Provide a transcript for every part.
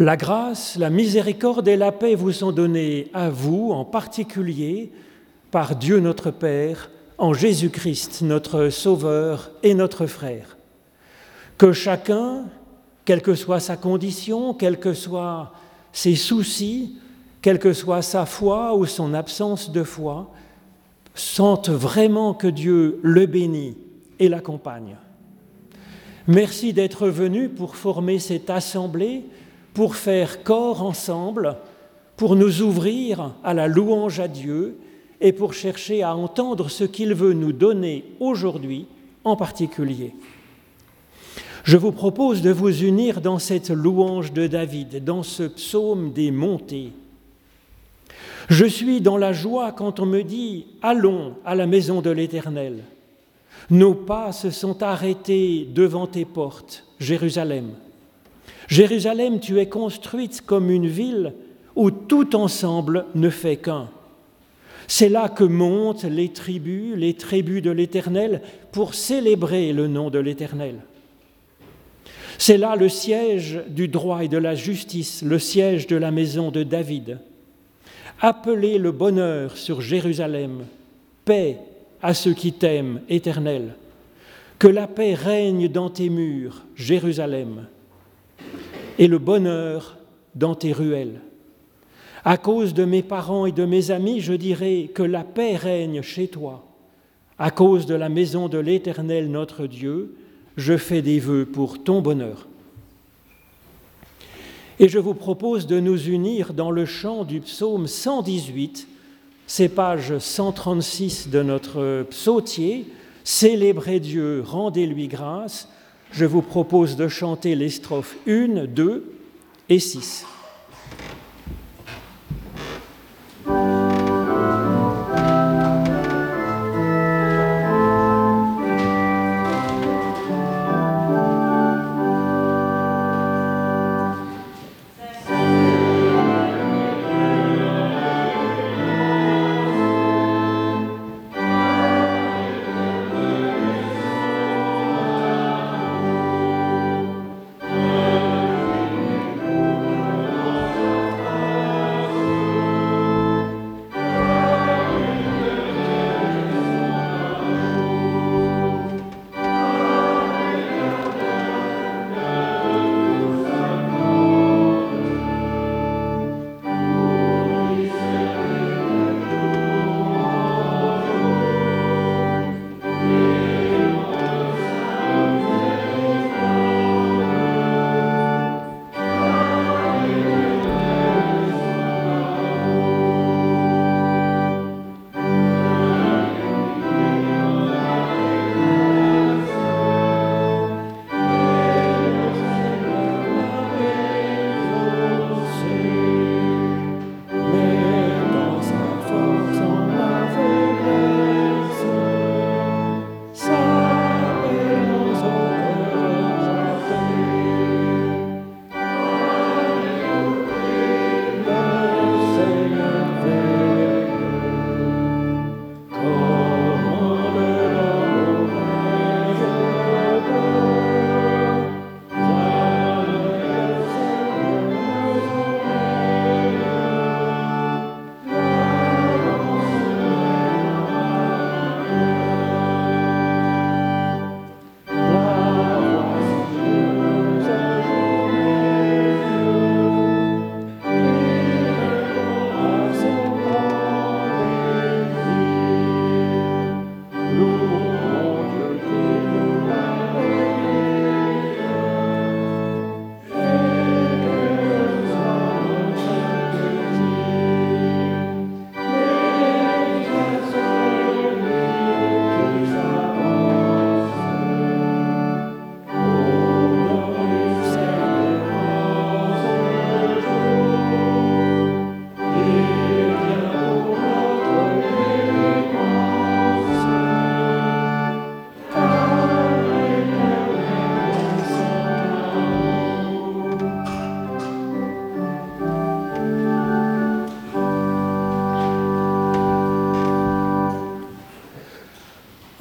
La grâce, la miséricorde et la paix vous sont données à vous en particulier par Dieu notre Père, en Jésus-Christ notre Sauveur et notre frère. Que chacun, quelle que soit sa condition, quels que soient ses soucis, quelle que soit sa foi ou son absence de foi, sente vraiment que Dieu le bénit et l'accompagne. Merci d'être venu pour former cette assemblée, pour faire corps ensemble, pour nous ouvrir à la louange à Dieu et pour chercher à entendre ce qu'il veut nous donner aujourd'hui en particulier. Je vous propose de vous unir dans cette louange de David, dans ce psaume des montées. Je suis dans la joie quand on me dit Allons à la maison de l'Éternel. Nos pas se sont arrêtés devant tes portes, Jérusalem. Jérusalem, tu es construite comme une ville où tout ensemble ne fait qu'un. C'est là que montent les tribus, les tribus de l'Éternel, pour célébrer le nom de l'Éternel. C'est là le siège du droit et de la justice, le siège de la maison de David. Appelez le bonheur sur Jérusalem, paix à ceux qui t'aiment, Éternel. Que la paix règne dans tes murs, Jérusalem, et le bonheur dans tes ruelles. À cause de mes parents et de mes amis, je dirai que la paix règne chez toi. À cause de la maison de l'Éternel notre Dieu, je fais des vœux pour ton bonheur. Et je vous propose de nous unir dans le chant du psaume 118 c'est page 136 de notre psautier. Célébrez Dieu, rendez-lui grâce. Je vous propose de chanter les strophes 1, 2 et 6.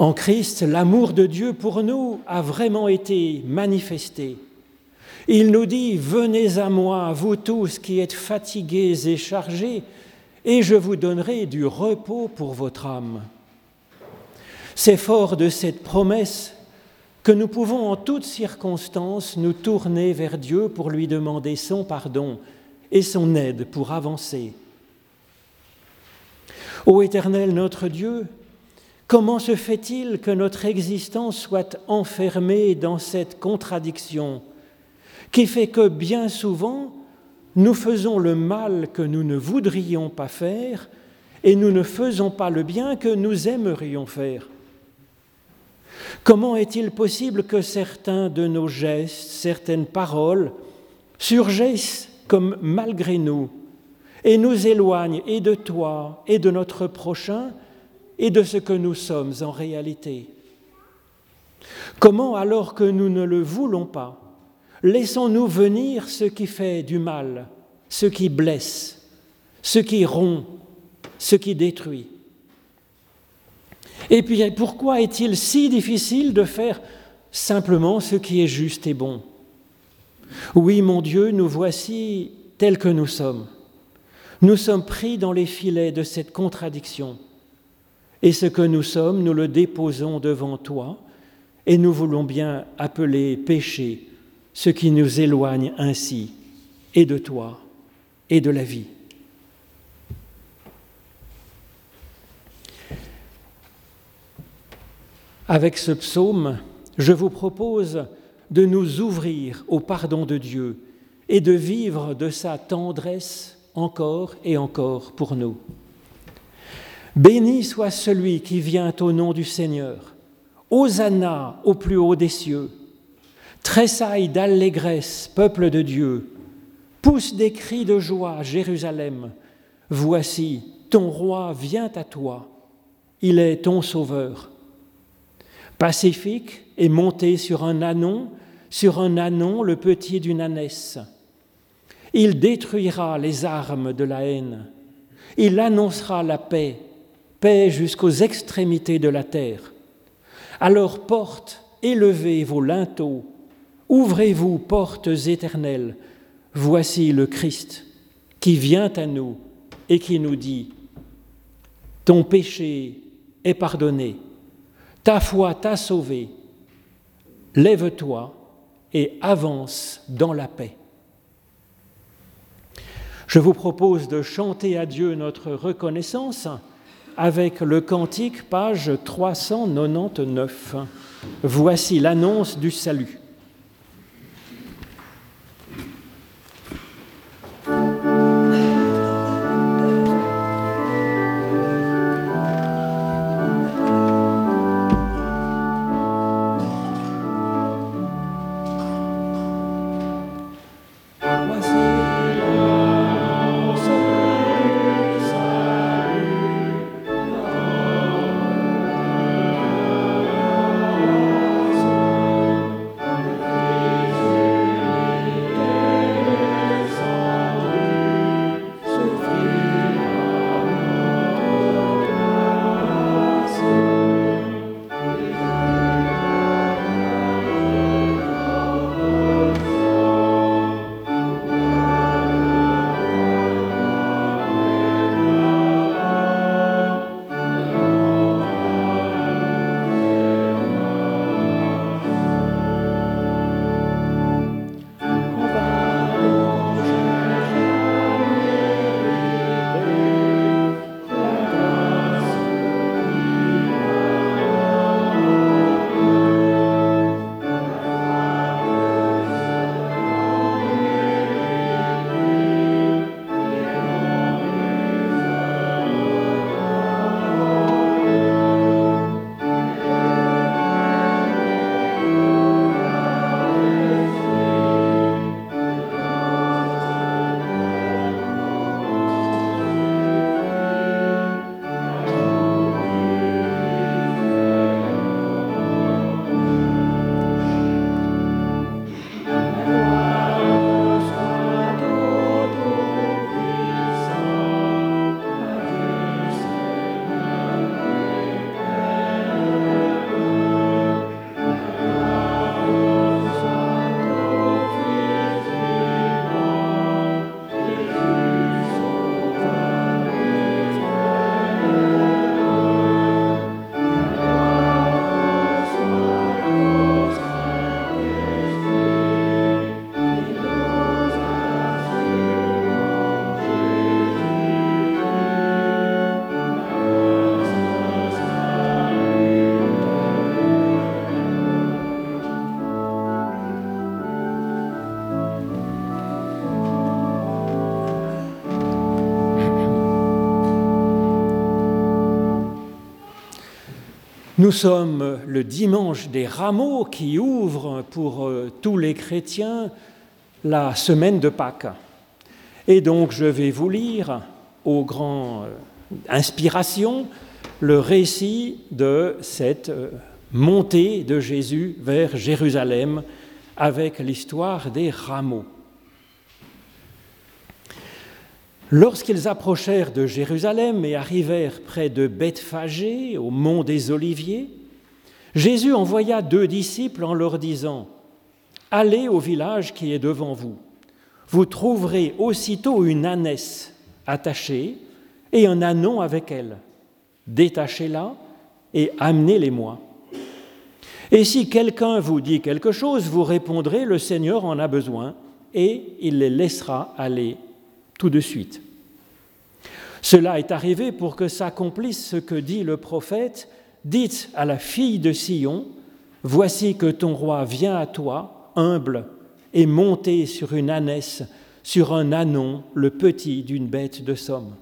En Christ, l'amour de Dieu pour nous a vraiment été manifesté. Il nous dit, venez à moi, vous tous qui êtes fatigués et chargés, et je vous donnerai du repos pour votre âme. C'est fort de cette promesse que nous pouvons en toutes circonstances nous tourner vers Dieu pour lui demander son pardon et son aide pour avancer. Ô Éternel notre Dieu, comment se fait-il que notre existence soit enfermée dans cette contradiction qui fait que bien souvent nous faisons le mal que nous ne voudrions pas faire et nous ne faisons pas le bien que nous aimerions faire? Comment est-il possible que certains de nos gestes, certaines paroles surgissent comme malgré nous et nous éloignent et de toi et de notre prochain et de ce que nous sommes en réalité Comment, alors que nous ne le voulons pas, laissons-nous venir ce qui fait du mal, ce qui blesse, ce qui rompt, ce qui détruit? Et puis pourquoi est-il si difficile de faire simplement ce qui est juste et bon? Oui, mon Dieu, nous voici tels que nous sommes. Nous sommes pris dans les filets de cette contradiction. Et ce que nous sommes, nous le déposons devant toi, et nous voulons bien appeler péché ce qui nous éloigne ainsi et de toi et de la vie. Avec ce psaume, je vous propose de nous ouvrir au pardon de Dieu et de vivre de sa tendresse encore et encore pour nous. Béni soit celui qui vient au nom du Seigneur. Hosanna au plus haut des cieux. Tressaille d'allégresse, peuple de Dieu. Pousse des cris de joie, Jérusalem. Voici, ton roi vient à toi. Il est ton sauveur pacifique et monté sur un anon, sur un anon le petit d'une ânesse. Il détruira les armes de la haine. Il annoncera la paix, paix jusqu'aux extrémités de la terre. Alors porte, élevez vos linteaux, ouvrez-vous portes éternelles. Voici le Christ qui vient à nous et qui nous dit, Ton péché est pardonné ta foi t'a sauvé. Lève-toi et avance dans la paix. Je vous propose de chanter à Dieu notre reconnaissance avec le cantique, page 399. Voici l'annonce du salut. Nous sommes le dimanche des rameaux qui ouvre pour euh, tous les chrétiens la semaine de Pâques. Et donc je vais vous lire aux grandes euh, inspirations le récit de cette euh, montée de Jésus vers Jérusalem avec l'histoire des rameaux. Lorsqu'ils approchèrent de Jérusalem et arrivèrent près de Bethphagée, au mont des Oliviers, Jésus envoya deux disciples en leur disant Allez au village qui est devant vous. Vous trouverez aussitôt une ânesse attachée et un anon avec elle. Détachez-la et amenez-les-moi. Et si quelqu'un vous dit quelque chose, vous répondrez Le Seigneur en a besoin, et il les laissera aller tout de suite. Cela est arrivé pour que s'accomplisse ce que dit le prophète, dites à la fille de Sion, Voici que ton roi vient à toi, humble, et monté sur une ânesse, sur un anon, le petit d'une bête de somme.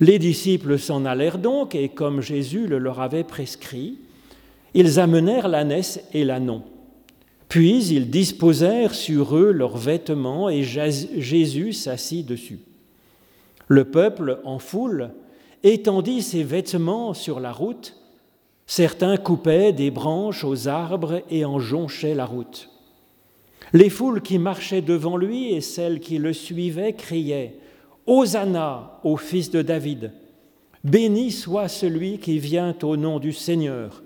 Les disciples s'en allèrent donc, et comme Jésus le leur avait prescrit, ils amenèrent l'ânesse et l'anon. Puis ils disposèrent sur eux leurs vêtements et Jésus s'assit dessus. Le peuple, en foule, étendit ses vêtements sur la route. Certains coupaient des branches aux arbres et en jonchaient la route. Les foules qui marchaient devant lui et celles qui le suivaient criaient Hosanna au fils de David. Béni soit celui qui vient au nom du Seigneur.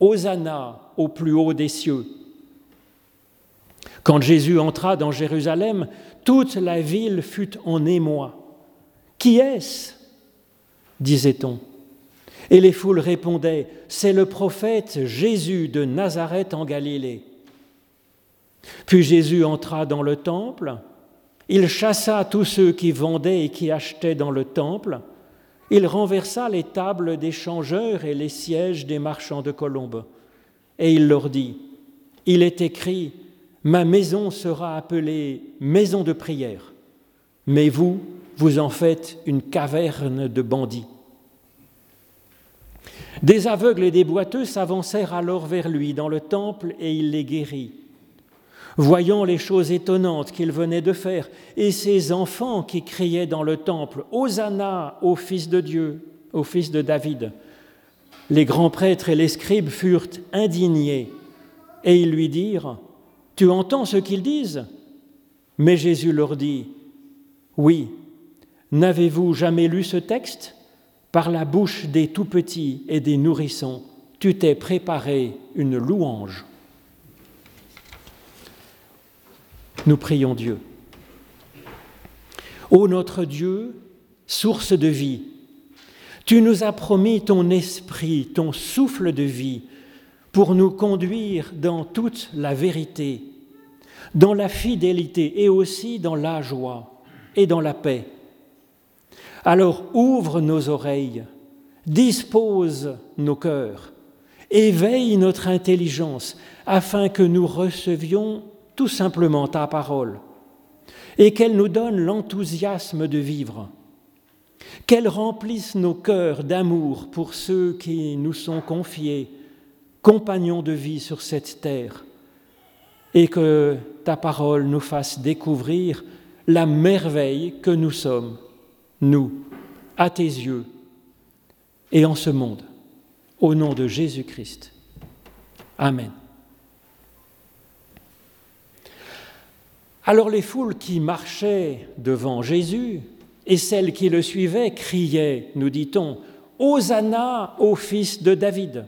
Hosanna au plus haut des cieux. Quand Jésus entra dans Jérusalem, toute la ville fut en émoi. Qui est-ce disait-on. Et les foules répondaient, C'est le prophète Jésus de Nazareth en Galilée. Puis Jésus entra dans le temple, il chassa tous ceux qui vendaient et qui achetaient dans le temple, il renversa les tables des changeurs et les sièges des marchands de colombes, et il leur dit, Il est écrit, Ma maison sera appelée maison de prière, mais vous, vous en faites une caverne de bandits. Des aveugles et des boiteux s'avancèrent alors vers lui dans le temple et il les guérit. Voyant les choses étonnantes qu'il venait de faire et ces enfants qui criaient dans le temple Hosanna au Fils de Dieu, au Fils de David, les grands prêtres et les scribes furent indignés et ils lui dirent tu entends ce qu'ils disent? Mais Jésus leur dit, Oui, n'avez-vous jamais lu ce texte? Par la bouche des tout-petits et des nourrissons, tu t'es préparé une louange. Nous prions Dieu. Ô notre Dieu, source de vie, tu nous as promis ton esprit, ton souffle de vie, pour nous conduire dans toute la vérité, dans la fidélité et aussi dans la joie et dans la paix. Alors ouvre nos oreilles, dispose nos cœurs, éveille notre intelligence afin que nous recevions tout simplement ta parole et qu'elle nous donne l'enthousiasme de vivre, qu'elle remplisse nos cœurs d'amour pour ceux qui nous sont confiés compagnons de vie sur cette terre, et que ta parole nous fasse découvrir la merveille que nous sommes, nous, à tes yeux et en ce monde, au nom de Jésus-Christ. Amen. Alors les foules qui marchaient devant Jésus et celles qui le suivaient criaient, nous dit-on, Hosanna au fils de David.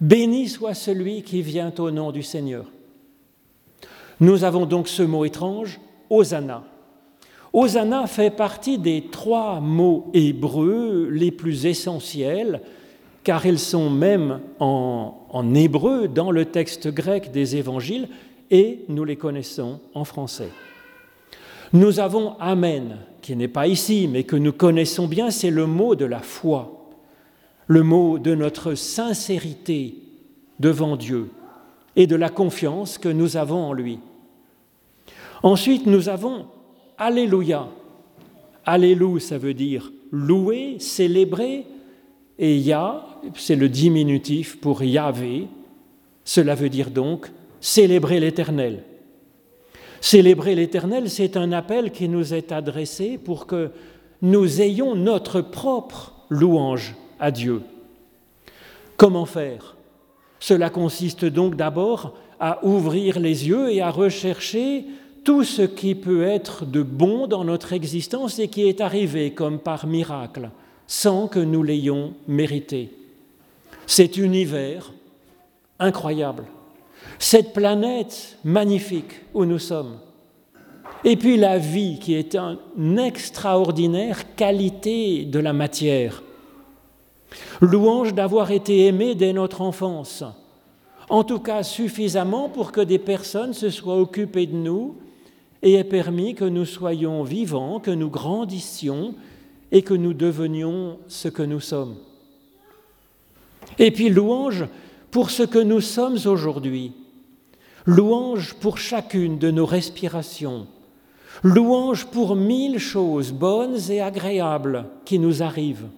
Béni soit celui qui vient au nom du Seigneur. Nous avons donc ce mot étrange, Hosanna. Hosanna fait partie des trois mots hébreux les plus essentiels, car ils sont même en, en hébreu dans le texte grec des évangiles, et nous les connaissons en français. Nous avons Amen, qui n'est pas ici, mais que nous connaissons bien, c'est le mot de la foi le mot de notre sincérité devant Dieu et de la confiance que nous avons en lui. Ensuite, nous avons Alléluia. Alléluia, ça veut dire louer, célébrer, Et Yah, c'est le diminutif pour Yahvé. Cela veut dire donc célébrer l'Éternel. Célébrer l'Éternel, c'est un appel qui nous est adressé pour que nous ayons notre propre louange à Dieu. Comment faire? Cela consiste donc d'abord à ouvrir les yeux et à rechercher tout ce qui peut être de bon dans notre existence et qui est arrivé comme par miracle, sans que nous l'ayons mérité. Cet univers incroyable, cette planète magnifique où nous sommes, et puis la vie qui est une extraordinaire qualité de la matière. Louange d'avoir été aimé dès notre enfance, en tout cas suffisamment pour que des personnes se soient occupées de nous et aient permis que nous soyons vivants, que nous grandissions et que nous devenions ce que nous sommes. Et puis louange pour ce que nous sommes aujourd'hui, louange pour chacune de nos respirations, louange pour mille choses bonnes et agréables qui nous arrivent.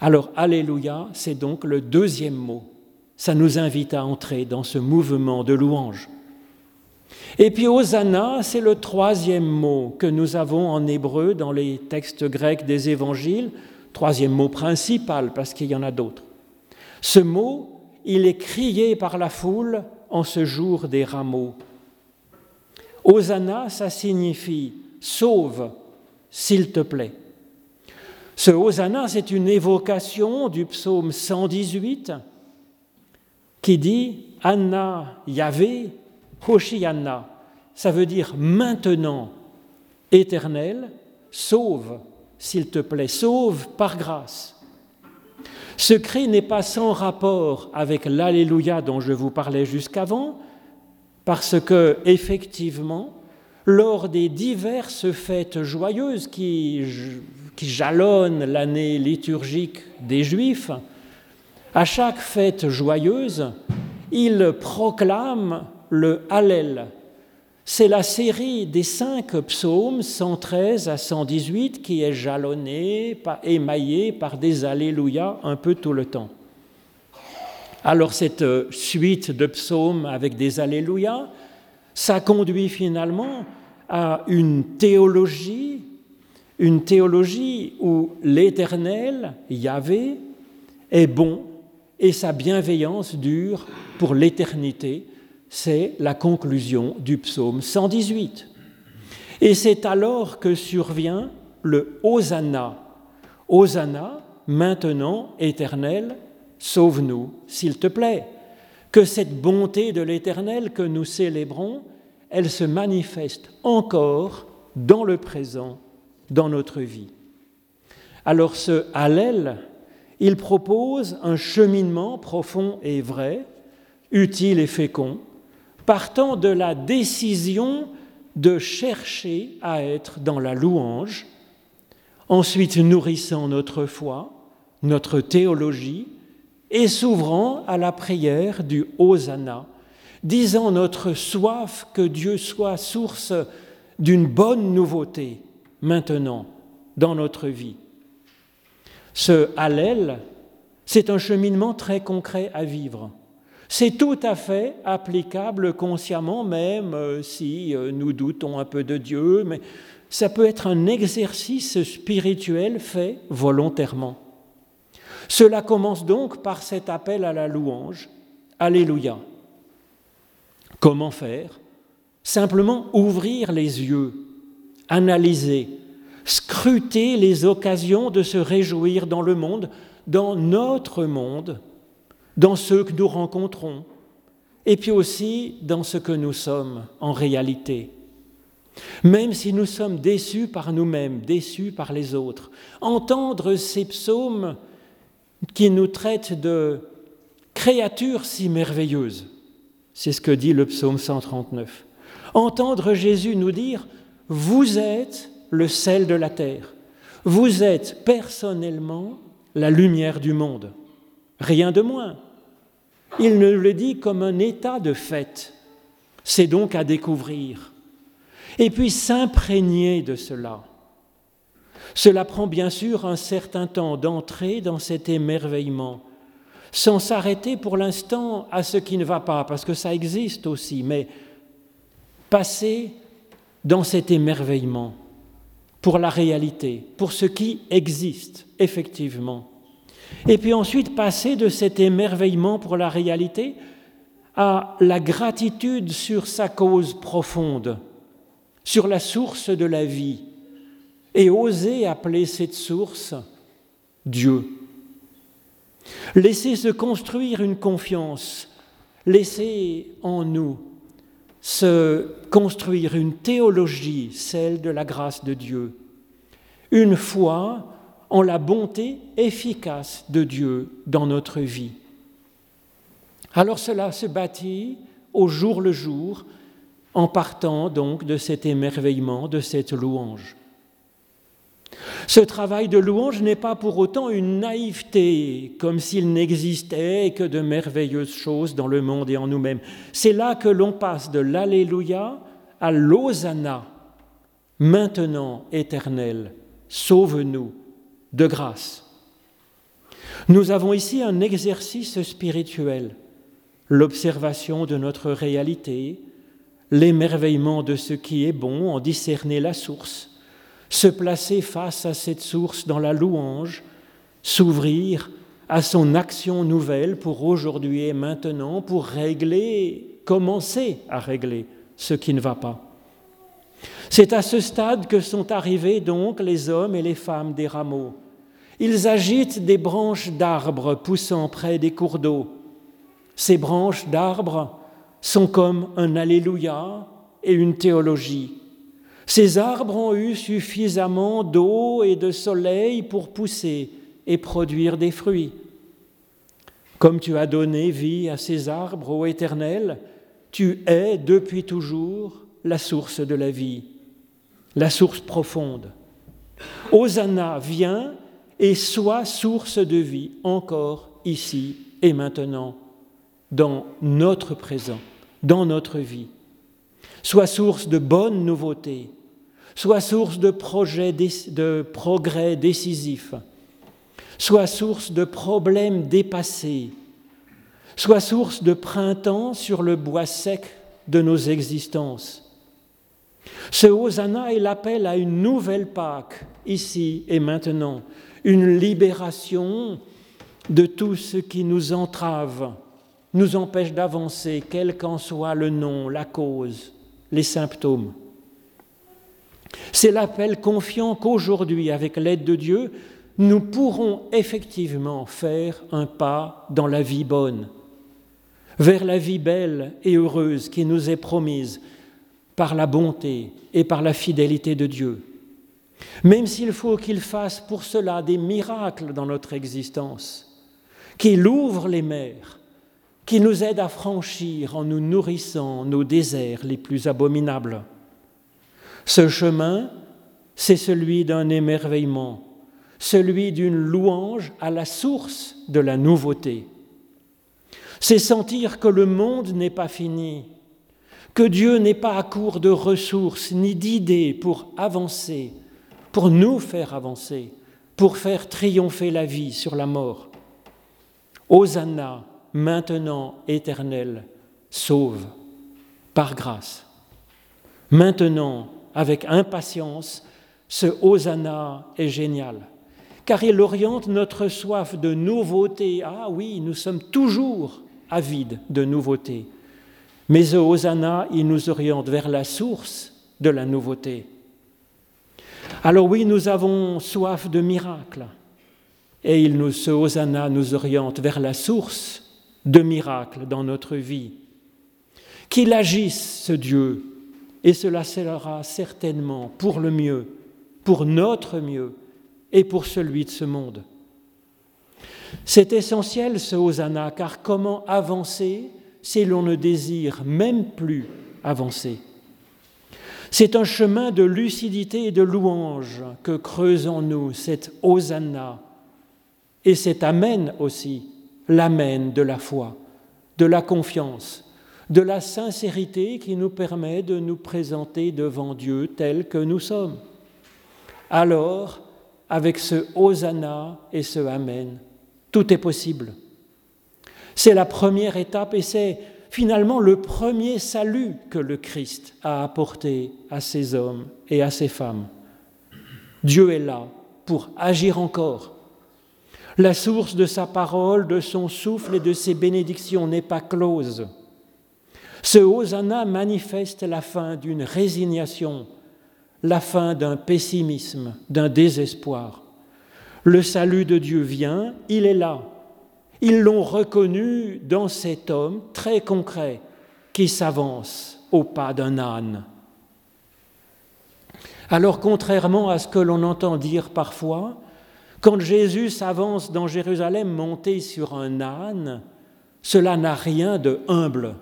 Alors, Alléluia, c'est donc le deuxième mot. Ça nous invite à entrer dans ce mouvement de louange. Et puis Hosanna, c'est le troisième mot que nous avons en hébreu dans les textes grecs des évangiles, troisième mot principal parce qu'il y en a d'autres. Ce mot, il est crié par la foule en ce jour des rameaux. Hosanna, ça signifie sauve, s'il te plaît. Ce Hosanna, c'est une évocation du psaume 118 qui dit Anna Yahvé, Hoshianna. Ça veut dire maintenant, éternel, sauve, s'il te plaît, sauve par grâce. Ce cri n'est pas sans rapport avec l'Alléluia dont je vous parlais jusqu'avant, parce que, effectivement, lors des diverses fêtes joyeuses qui, qui jalonnent l'année liturgique des Juifs, à chaque fête joyeuse, ils proclament le Hallel. C'est la série des cinq psaumes 113 à 118 qui est jalonnée, émaillée par des Alléluia un peu tout le temps. Alors cette euh, suite de psaumes avec des Alléluia, ça conduit finalement à une théologie, une théologie où l'Éternel, Yahvé, est bon et sa bienveillance dure pour l'éternité. C'est la conclusion du psaume 118. Et c'est alors que survient le Hosanna. Hosanna, maintenant éternel, Sauve-nous, s'il te plaît. Que cette bonté de l'Éternel que nous célébrons, elle se manifeste encore dans le présent, dans notre vie. Alors ce Hallel, il propose un cheminement profond et vrai, utile et fécond, partant de la décision de chercher à être dans la louange, ensuite nourrissant notre foi, notre théologie, et s'ouvrant à la prière du Hosanna, disant notre soif que Dieu soit source d'une bonne nouveauté maintenant dans notre vie. Ce Hallel, c'est un cheminement très concret à vivre. C'est tout à fait applicable consciemment, même euh, si euh, nous doutons un peu de Dieu, mais ça peut être un exercice spirituel fait volontairement. Cela commence donc par cet appel à la louange. Alléluia. Comment faire? Simplement ouvrir les yeux, analyser, scruter les occasions de se réjouir dans le monde, dans notre monde, dans ceux que nous rencontrons, et puis aussi dans ce que nous sommes en réalité. Même si nous sommes déçus par nous-mêmes, déçus par les autres, entendre ces psaumes qui nous traite de créatures si merveilleuses. C'est ce que dit le psaume 139. Entendre Jésus nous dire, vous êtes le sel de la terre, vous êtes personnellement la lumière du monde, rien de moins. Il ne le dit comme un état de fait. C'est donc à découvrir. Et puis s'imprégner de cela. Cela prend bien sûr un certain temps d'entrer dans cet émerveillement, sans s'arrêter pour l'instant à ce qui ne va pas, parce que ça existe aussi, mais passer dans cet émerveillement pour la réalité, pour ce qui existe effectivement. Et puis ensuite passer de cet émerveillement pour la réalité à la gratitude sur sa cause profonde, sur la source de la vie, et oser appeler cette source Dieu. Laisser se construire une confiance, laisser en nous se construire une théologie, celle de la grâce de Dieu, une foi en la bonté efficace de Dieu dans notre vie. Alors cela se bâtit au jour le jour en partant donc de cet émerveillement, de cette louange. Ce travail de louange n'est pas pour autant une naïveté, comme s'il n'existait que de merveilleuses choses dans le monde et en nous-mêmes. C'est là que l'on passe de l'Alléluia à l'Hosanna, maintenant éternel, sauve-nous de grâce. Nous avons ici un exercice spirituel, l'observation de notre réalité, l'émerveillement de ce qui est bon, en discerner la source se placer face à cette source dans la louange, s'ouvrir à son action nouvelle pour aujourd'hui et maintenant, pour régler, commencer à régler ce qui ne va pas. C'est à ce stade que sont arrivés donc les hommes et les femmes des rameaux. Ils agitent des branches d'arbres poussant près des cours d'eau. Ces branches d'arbres sont comme un Alléluia et une théologie. Ces arbres ont eu suffisamment d'eau et de soleil pour pousser et produire des fruits. Comme tu as donné vie à ces arbres, ô Éternel, tu es depuis toujours la source de la vie, la source profonde. Hosanna, viens et sois source de vie encore ici et maintenant, dans notre présent, dans notre vie. Sois source de bonnes nouveautés, soit source de, projets, de progrès décisifs, soit source de problèmes dépassés, soit source de printemps sur le bois sec de nos existences. Ce Hosanna est l'appel à une nouvelle Pâque, ici et maintenant, une libération de tout ce qui nous entrave, nous empêche d'avancer, quel qu'en soit le nom, la cause, les symptômes. C'est l'appel confiant qu'aujourd'hui, avec l'aide de Dieu, nous pourrons effectivement faire un pas dans la vie bonne, vers la vie belle et heureuse qui nous est promise par la bonté et par la fidélité de Dieu. Même s'il faut qu'il fasse pour cela des miracles dans notre existence, qu'il ouvre les mers, qu'il nous aide à franchir en nous nourrissant nos déserts les plus abominables. Ce chemin, c'est celui d'un émerveillement, celui d'une louange à la source de la nouveauté. C'est sentir que le monde n'est pas fini, que Dieu n'est pas à court de ressources ni d'idées pour avancer, pour nous faire avancer, pour faire triompher la vie sur la mort. Hosanna, maintenant éternel, sauve, par grâce. Maintenant, avec impatience, ce Hosanna est génial, car il oriente notre soif de nouveauté. Ah oui, nous sommes toujours avides de nouveauté. Mais ce Hosanna, il nous oriente vers la source de la nouveauté. Alors oui, nous avons soif de miracles. Et il nous, ce Hosanna nous oriente vers la source de miracles dans notre vie. Qu'il agisse, ce Dieu, et cela sera certainement pour le mieux, pour notre mieux et pour celui de ce monde. C'est essentiel ce Hosanna, car comment avancer si l'on ne désire même plus avancer? C'est un chemin de lucidité et de louange que creuse en nous cette Hosanna et cet Amen aussi, l'Amen de la foi, de la confiance, de la sincérité qui nous permet de nous présenter devant Dieu tel que nous sommes. Alors, avec ce Hosanna et ce Amen. Tout est possible. C'est la première étape et c'est finalement le premier salut que le Christ a apporté à ces hommes et à ces femmes. Dieu est là pour agir encore. La source de sa parole, de son souffle et de ses bénédictions n'est pas close. Ce Hosanna manifeste la fin d'une résignation, la fin d'un pessimisme, d'un désespoir. Le salut de Dieu vient, il est là. Ils l'ont reconnu dans cet homme très concret qui s'avance au pas d'un âne. Alors contrairement à ce que l'on entend dire parfois, quand Jésus s'avance dans Jérusalem monté sur un âne, cela n'a rien de humble.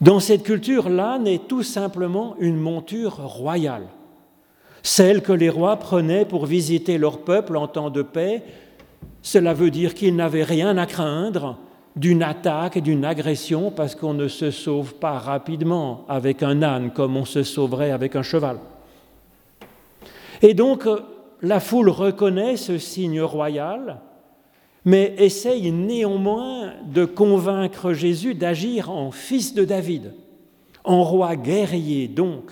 Dans cette culture, l'âne est tout simplement une monture royale, celle que les rois prenaient pour visiter leur peuple en temps de paix. Cela veut dire qu'ils n'avaient rien à craindre d'une attaque d'une agression parce qu'on ne se sauve pas rapidement avec un âne comme on se sauverait avec un cheval. Et donc, la foule reconnaît ce signe royal, mais essaye néanmoins de convaincre Jésus d'agir en fils de David, en roi guerrier donc,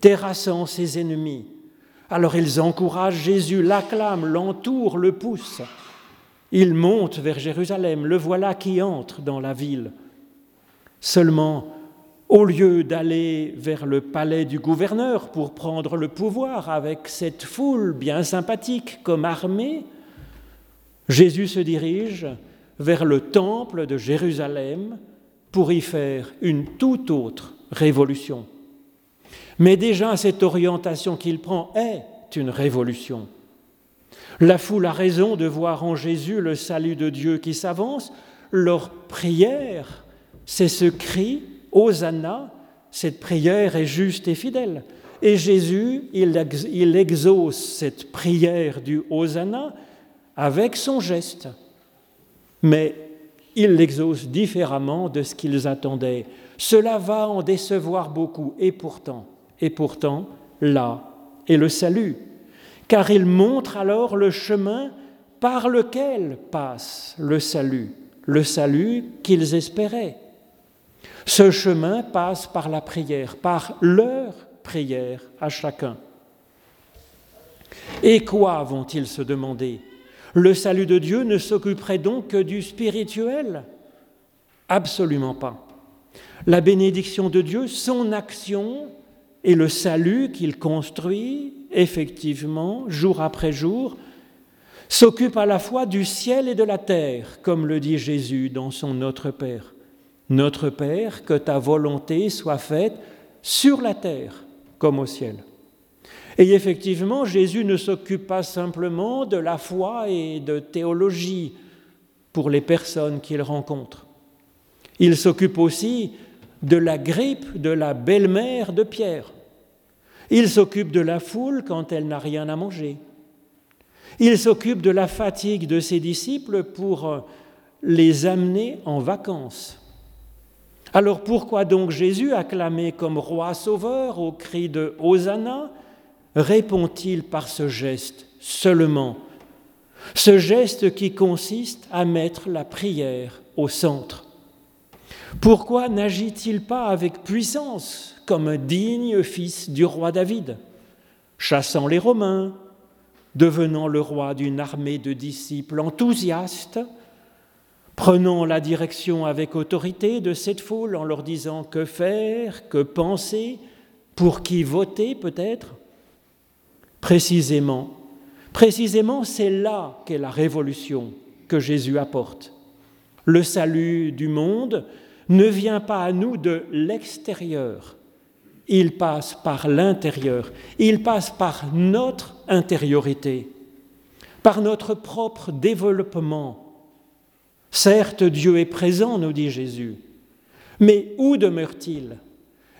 terrassant ses ennemis. Alors ils encouragent Jésus, l'acclament, l'entourent, le poussent. Il monte vers Jérusalem, le voilà qui entre dans la ville. Seulement, au lieu d'aller vers le palais du gouverneur pour prendre le pouvoir avec cette foule bien sympathique comme armée, Jésus se dirige vers le temple de Jérusalem pour y faire une toute autre révolution. Mais déjà cette orientation qu'il prend est une révolution. La foule a raison de voir en Jésus le salut de Dieu qui s'avance. Leur prière, c'est ce cri Hosanna, cette prière est juste et fidèle. Et Jésus, il, exauce cette prière du Hosanna avec son geste. Mais il l'exauce différemment de ce qu'ils attendaient. Cela va en décevoir beaucoup. Et pourtant, et pourtant, là est le salut. Car il montre alors le chemin par lequel passe le salut, le salut qu'ils espéraient. Ce chemin passe par la prière, par leur prière à chacun. Et quoi vont-ils se demander? Le salut de Dieu ne s'occuperait donc que du spirituel? Absolument pas. La bénédiction de Dieu, son action et le salut qu'il construit effectivement jour après jour, s'occupe à la fois du ciel et de la terre, comme le dit Jésus dans son Notre Père. Notre Père, que ta volonté soit faite sur la terre comme au ciel. Et effectivement, Jésus ne s'occupe pas simplement de la foi et de théologie pour les personnes qu'il rencontre. Il s'occupe aussi de la grippe de la belle-mère de Pierre. Il s'occupe de la foule quand elle n'a rien à manger. Il s'occupe de la fatigue de ses disciples pour les amener en vacances. Alors pourquoi donc Jésus, acclamé comme roi sauveur au cri de Hosanna, répond-il par ce geste seulement? Ce geste qui consiste à mettre la prière au centre. Pourquoi n'agit-il pas avec puissance comme un digne fils du roi David, chassant les Romains, devenant le roi d'une armée de disciples enthousiastes, Prenons la direction avec autorité de cette foule en leur disant que faire, que penser, pour qui voter peut-être? Précisément, précisément c'est là qu'est la révolution que Jésus apporte. Le salut du monde ne vient pas à nous de l'extérieur, il passe par l'intérieur, il passe par notre intériorité, par notre propre développement. Certes, Dieu est présent, nous dit Jésus, mais où demeure-t-il?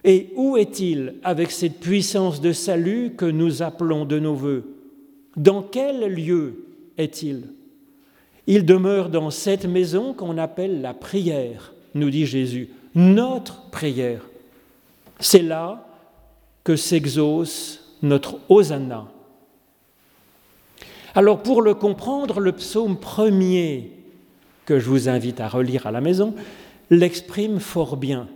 Et où est-il avec cette puissance de salut que nous appelons de nos voeux? Dans quel lieu est-il? Il demeure dans cette maison qu'on appelle la prière, nous dit Jésus, notre prière. C'est là que s'exauce notre hosanna. Alors pour le comprendre, le psaume premier, que je vous invite à relire à la maison, l'exprime fort bien.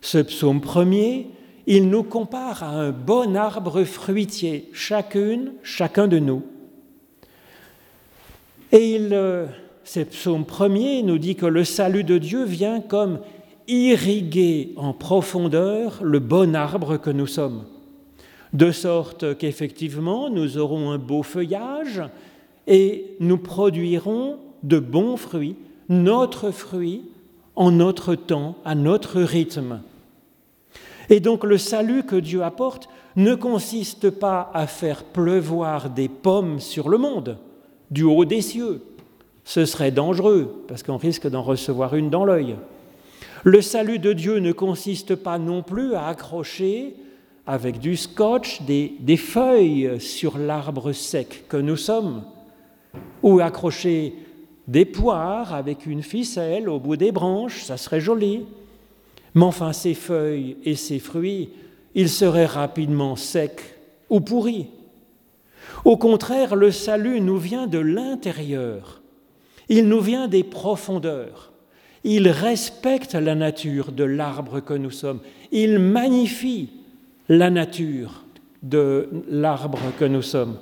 Ce psaume premier, il nous compare à un bon arbre fruitier, chacune, chacun de nous. Et il, euh, ce psaume premier nous dit que le salut de Dieu vient comme irriguer en profondeur le bon arbre que nous sommes, de sorte qu'effectivement nous aurons un beau feuillage et nous produirons de bons fruits, notre fruit, en notre temps, à notre rythme. Et donc le salut que Dieu apporte ne consiste pas à faire pleuvoir des pommes sur le monde, du haut des cieux. Ce serait dangereux, parce qu'on risque d'en recevoir une dans l'œil. Le salut de Dieu ne consiste pas non plus à accrocher avec du scotch des, des feuilles sur l'arbre sec que nous sommes, ou accrocher des poires avec une ficelle au bout des branches, ça serait joli. Mais enfin, ces feuilles et ces fruits, ils seraient rapidement secs ou pourris. Au contraire, le salut nous vient de l'intérieur, il nous vient des profondeurs, il respecte la nature de l'arbre que nous sommes, il magnifie la nature de l'arbre que nous sommes.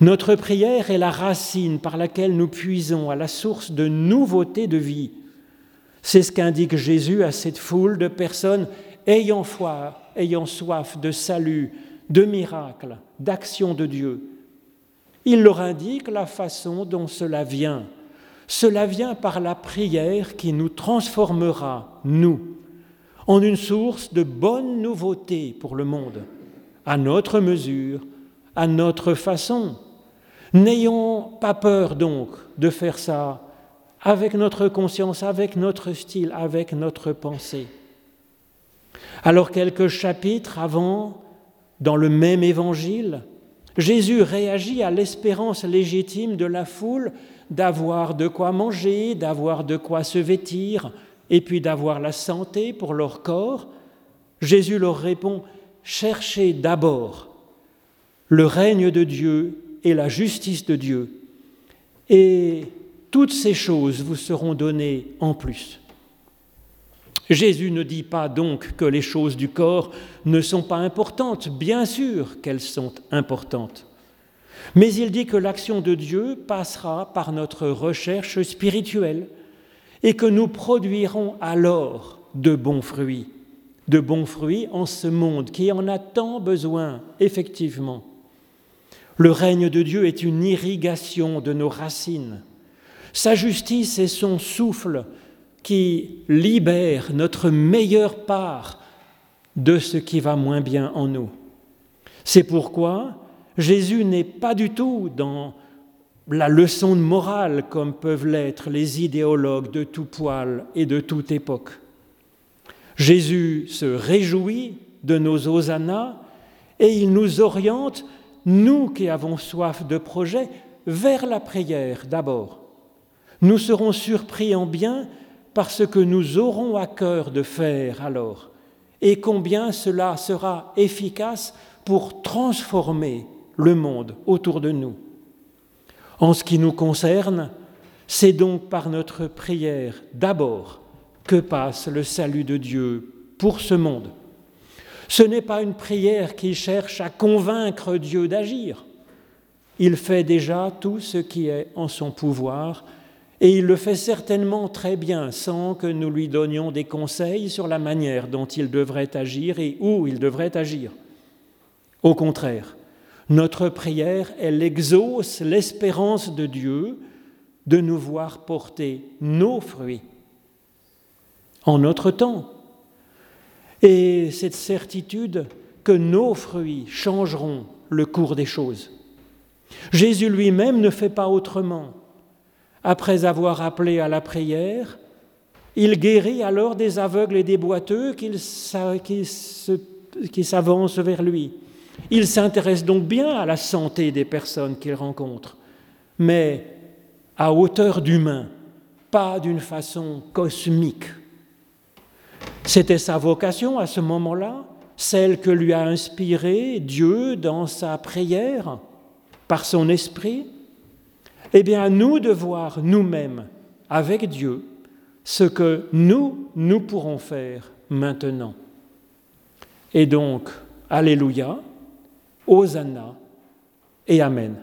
Notre prière est la racine par laquelle nous puisons à la source de nouveauté de vie c'est ce qu'indique Jésus à cette foule de personnes ayant foi, ayant soif de salut, de miracles, d'action de Dieu. Il leur indique la façon dont cela vient. Cela vient par la prière qui nous transformera, nous, en une source de bonne nouveauté pour le monde, à notre mesure, à notre façon. N'ayons pas peur donc de faire ça avec notre conscience, avec notre style, avec notre pensée. Alors quelques chapitres avant, dans le même évangile, Jésus réagit à l'espérance légitime de la foule d'avoir de quoi manger, d'avoir de quoi se vêtir, et puis d'avoir la santé pour leur corps. Jésus leur répond, cherchez d'abord le règne de Dieu et la justice de Dieu, et toutes ces choses vous seront données en plus. Jésus ne dit pas donc que les choses du corps ne sont pas importantes, bien sûr qu'elles sont importantes, mais il dit que l'action de Dieu passera par notre recherche spirituelle et que nous produirons alors de bons fruits, de bons fruits en ce monde qui en a tant besoin, effectivement. Le règne de Dieu est une irrigation de nos racines. Sa justice est son souffle qui libère notre meilleure part de ce qui va moins bien en nous. C'est pourquoi Jésus n'est pas du tout dans la leçon de morale comme peuvent l'être les idéologues de tout poil et de toute époque. Jésus se réjouit de nos hosannas et il nous oriente, nous qui avons soif de projet, vers la prière d'abord nous serons surpris en bien par ce que nous aurons à cœur de faire alors, et combien cela sera efficace pour transformer le monde autour de nous. En ce qui nous concerne, c'est donc par notre prière d'abord que passe le salut de Dieu pour ce monde. Ce n'est pas une prière qui cherche à convaincre Dieu d'agir. Il fait déjà tout ce qui est en son pouvoir et il le fait certainement très bien sans que nous lui donnions des conseils sur la manière dont il devrait agir et où il devrait agir. Au contraire, notre prière, elle exauce l'espérance de Dieu de nous voir porter nos fruits en notre temps. Et cette certitude que nos fruits changeront le cours des choses. Jésus lui-même ne fait pas autrement. Après avoir appelé à la prière, il guérit alors des aveugles et des boiteux qui s'avancent vers lui. Il s'intéresse donc bien à la santé des personnes qu'il rencontre, mais à hauteur d'humain, pas d'une façon cosmique. C'était sa vocation à ce moment-là, celle que lui a inspirée Dieu dans sa prière par son esprit, eh bien, nous de voir nous-mêmes avec Dieu ce que nous, nous pourrons faire maintenant. Et donc, Alléluia, Hosanna et Amen.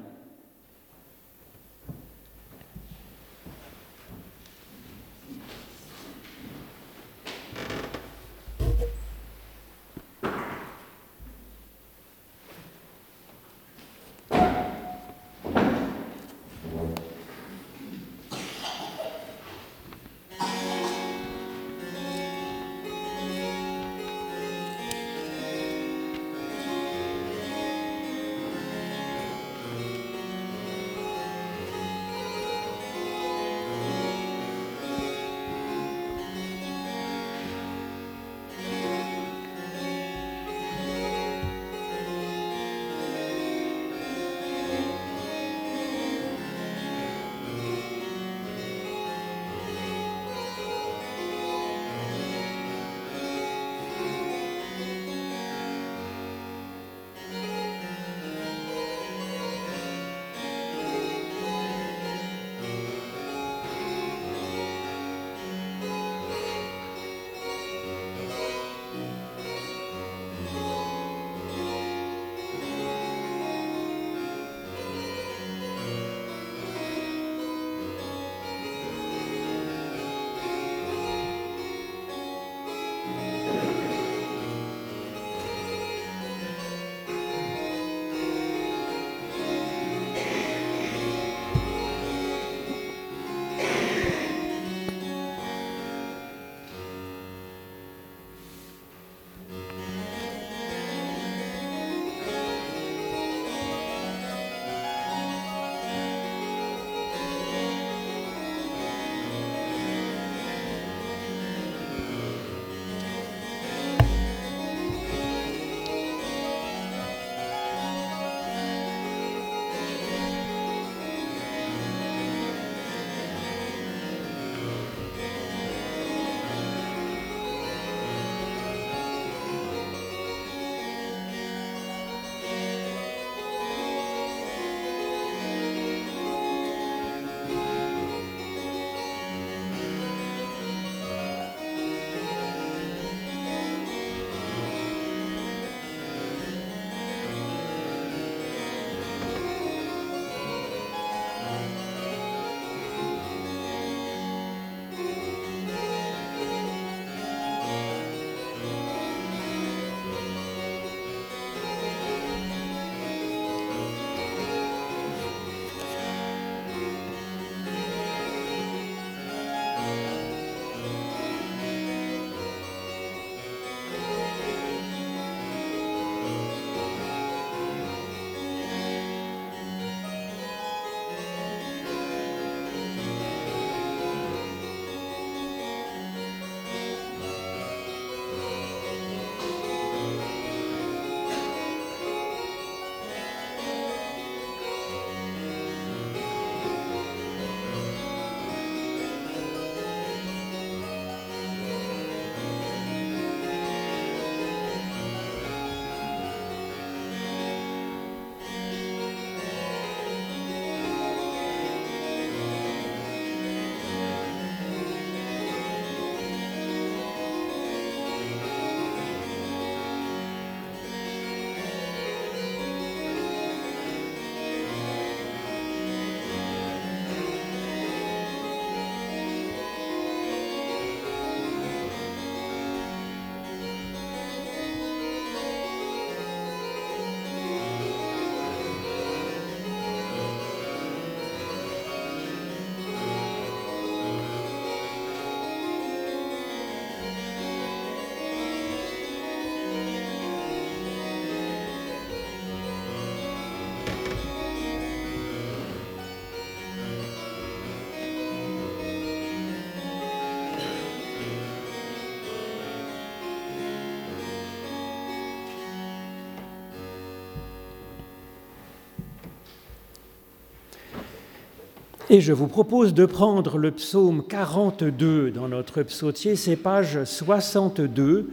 Et je vous propose de prendre le psaume 42 dans notre psautier, c'est page 62,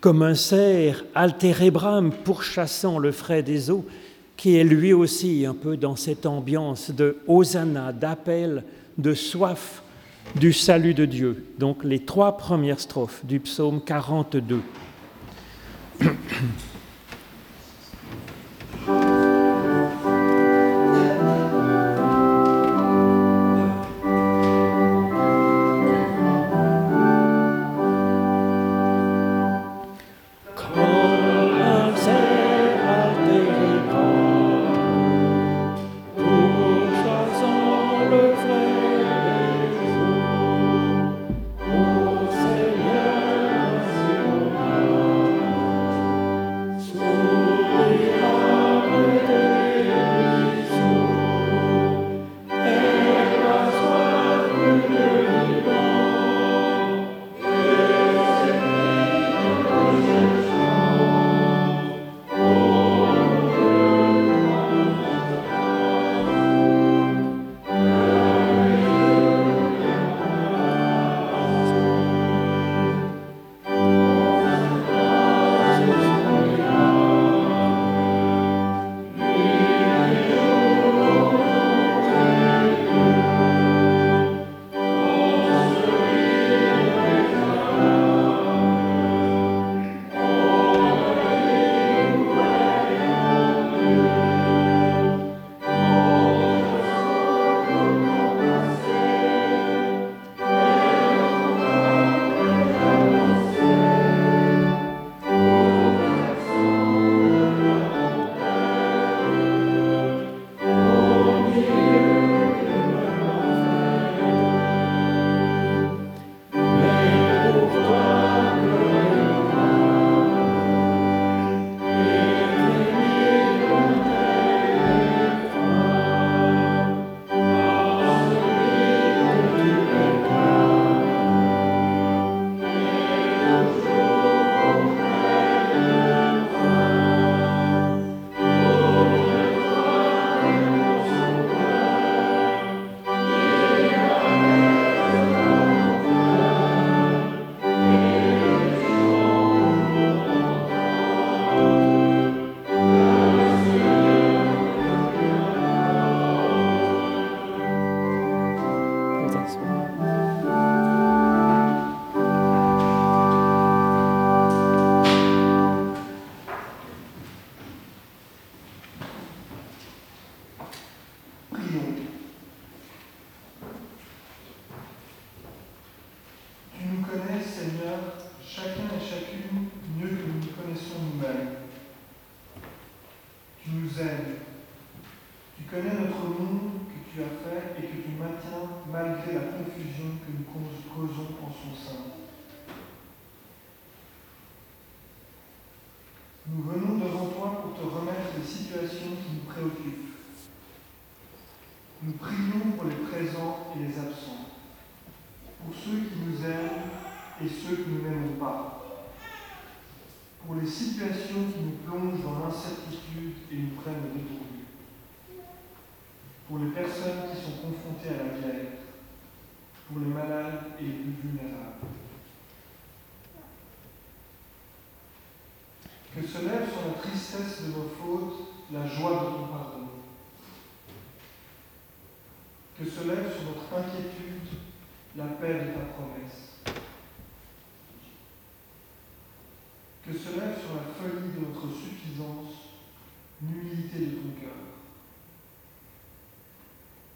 comme un cerf altérebram pourchassant le frais des eaux, qui est lui aussi un peu dans cette ambiance de hosanna, d'appel, de soif du salut de Dieu. Donc les trois premières strophes du psaume 42.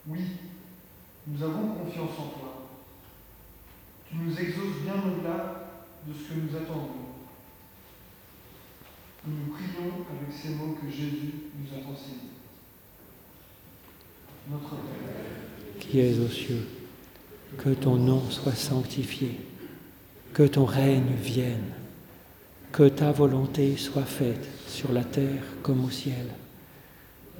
Nous avons confiance en toi. Tu nous exauces bien au-delà de ce que nous attendons. Nous nous prions avec ces mots que Jésus nous a enseignés. Notre Père, qui es aux cieux, que ton nom soit sanctifié, que ton règne vienne, que ta volonté soit faite sur la terre comme au ciel.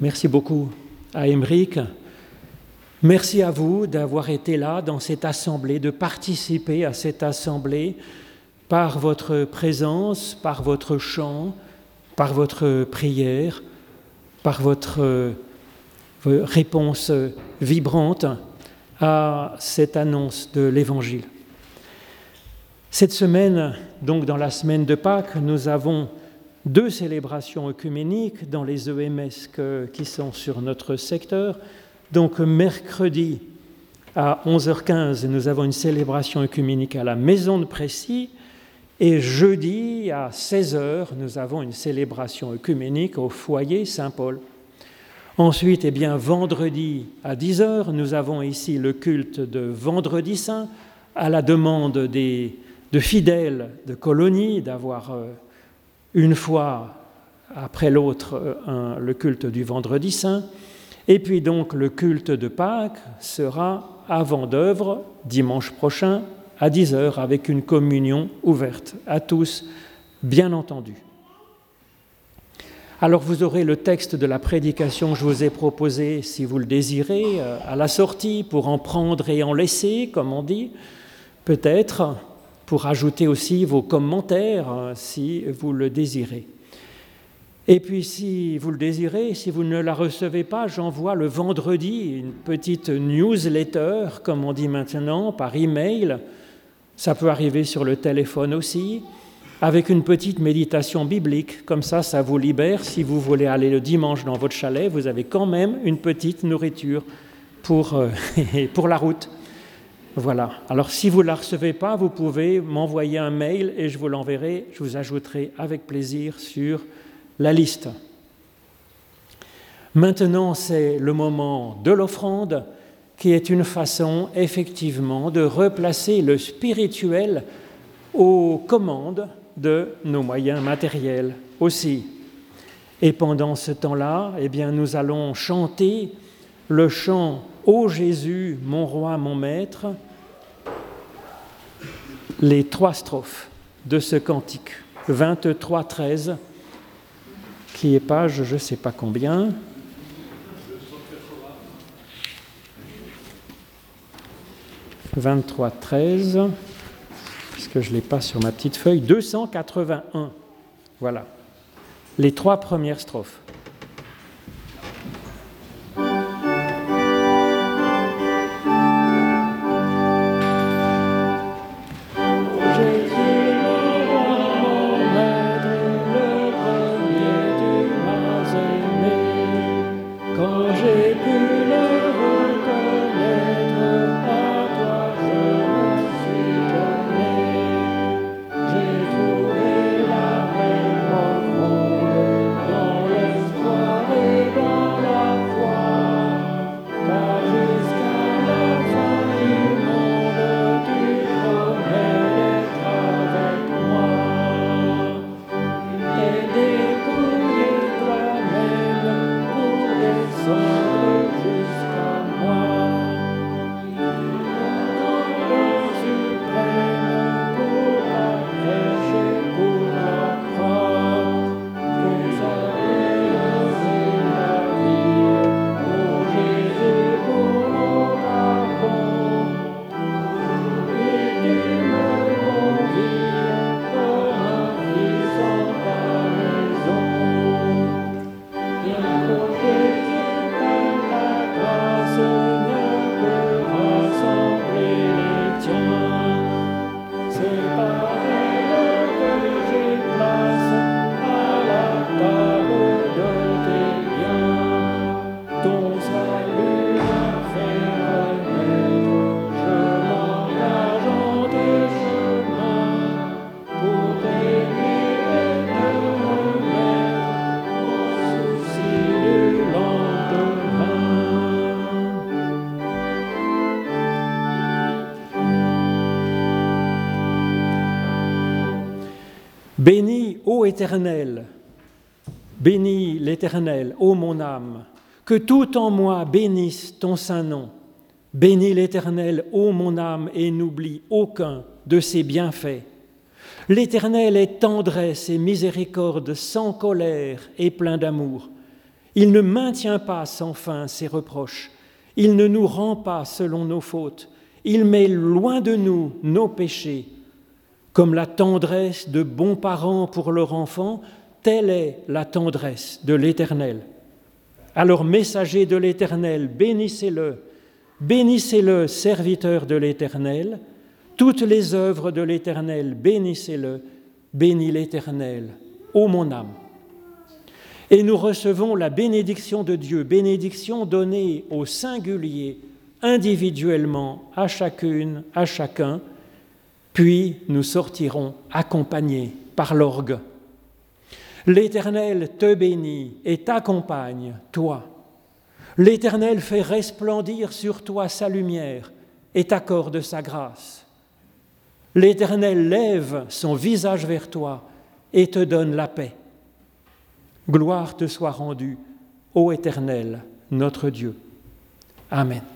Merci beaucoup à Emeric. Merci à vous d'avoir été là dans cette assemblée, de participer à cette assemblée par votre présence, par votre chant, par votre prière, par votre euh, réponse vibrante à cette annonce de l'Évangile. Cette semaine, donc dans la semaine de Pâques, nous avons deux célébrations œcuméniques dans les EMS qui sont sur notre secteur. Donc mercredi à 11h15, nous avons une célébration œcuménique à la maison de Précy. Et jeudi à 16h, nous avons une célébration œcuménique au foyer Saint-Paul. Ensuite, eh bien, vendredi à 10h, nous avons ici le culte de Vendredi Saint à la demande des, de fidèles de colonies d'avoir euh, une fois après l'autre euh, le culte du vendredi saint. Et puis donc le culte de Pâques sera avant d'œuvre dimanche prochain à 10h avec une communion ouverte à tous, bien entendu. Alors vous aurez le texte de la prédication que je vous ai proposé, si vous le désirez, euh, à la sortie, pour en prendre et en laisser, comme on dit, peut-être pour ajouter aussi vos commentaires hein, si vous le désirez. Et puis si vous le désirez, si vous ne la recevez pas, j'envoie le vendredi une petite newsletter, comme on dit maintenant, par email. Ça peut arriver sur le téléphone aussi, avec une petite méditation biblique. Comme ça, ça vous libère. Si vous voulez aller le dimanche dans votre chalet, vous avez quand même une petite nourriture pour, euh, pour la route. Voilà. Alors si vous ne la recevez pas, vous pouvez m'envoyer un mail et je vous l'enverrai, je vous ajouterai avec plaisir sur la liste. Maintenant, c'est le moment de l'offrande qui est une façon effectivement de replacer le spirituel aux commandes de nos moyens matériels aussi. Et pendant ce temps-là, eh bien, nous allons chanter le chant Ô Jésus, mon roi, mon maître, les trois strophes de ce cantique, 23, 13, qui est page je ne sais pas combien. « 23, 13, puisque je ne l'ai pas sur ma petite feuille, 281. Voilà, les trois premières strophes. Bénis, ô Éternel, bénis l'Éternel, ô mon âme, que tout en moi bénisse ton saint nom. Bénis l'Éternel, ô mon âme, et n'oublie aucun de ses bienfaits. L'Éternel est tendresse et miséricorde, sans colère et plein d'amour. Il ne maintient pas sans fin ses reproches. Il ne nous rend pas selon nos fautes. Il met loin de nous nos péchés. Comme la tendresse de bons parents pour leur enfant, telle est la tendresse de l'Éternel. Alors, messager de l'Éternel, bénissez-le, bénissez-le, serviteur de l'Éternel, toutes les œuvres de l'Éternel, bénissez-le, bénis l'Éternel, ô mon âme. Et nous recevons la bénédiction de Dieu, bénédiction donnée au singulier, individuellement, à chacune, à chacun, puis nous sortirons accompagnés par l'orgue. L'Éternel te bénit et t'accompagne, toi. L'Éternel fait resplendir sur toi sa lumière et t'accorde sa grâce. L'Éternel lève son visage vers toi et te donne la paix. Gloire te soit rendue, ô Éternel, notre Dieu. Amen.